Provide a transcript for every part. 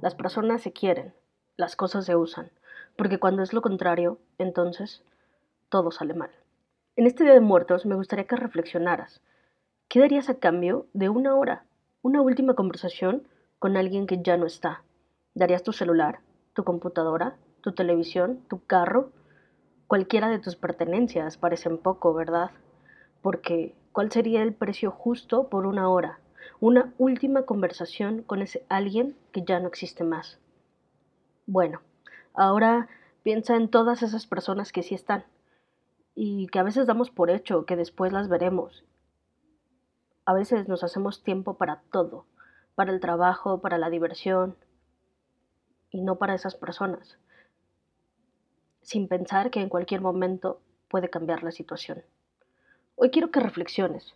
Las personas se quieren, las cosas se usan, porque cuando es lo contrario, entonces todo sale mal. En este Día de Muertos me gustaría que reflexionaras. ¿Qué darías a cambio de una hora, una última conversación con alguien que ya no está? ¿Darías tu celular, tu computadora, tu televisión, tu carro? Cualquiera de tus pertenencias parecen poco, ¿verdad? Porque ¿cuál sería el precio justo por una hora? Una última conversación con ese alguien que ya no existe más. Bueno, ahora piensa en todas esas personas que sí están y que a veces damos por hecho que después las veremos. A veces nos hacemos tiempo para todo, para el trabajo, para la diversión, y no para esas personas, sin pensar que en cualquier momento puede cambiar la situación. Hoy quiero que reflexiones.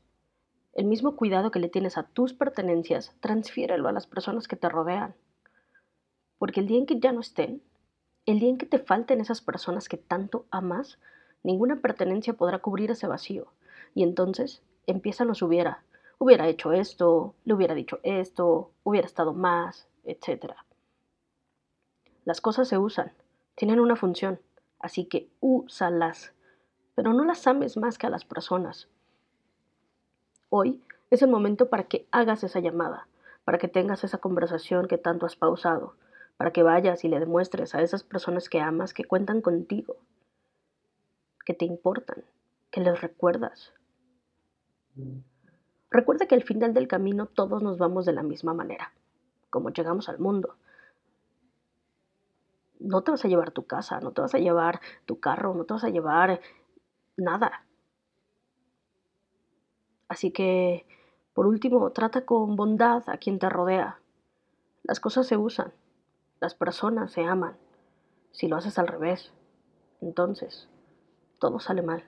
El mismo cuidado que le tienes a tus pertenencias, transfiérelo a las personas que te rodean. Porque el día en que ya no estén, el día en que te falten esas personas que tanto amas, ninguna pertenencia podrá cubrir ese vacío. Y entonces empiezan los hubiera. Hubiera hecho esto, le hubiera dicho esto, hubiera estado más, etc. Las cosas se usan, tienen una función, así que úsalas, pero no las ames más que a las personas. Hoy es el momento para que hagas esa llamada, para que tengas esa conversación que tanto has pausado, para que vayas y le demuestres a esas personas que amas que cuentan contigo, que te importan, que les recuerdas. Recuerda que al final del camino todos nos vamos de la misma manera, como llegamos al mundo, no te vas a llevar tu casa, no te vas a llevar tu carro, no te vas a llevar nada. Así que, por último, trata con bondad a quien te rodea. Las cosas se usan, las personas se aman. Si lo haces al revés, entonces todo sale mal.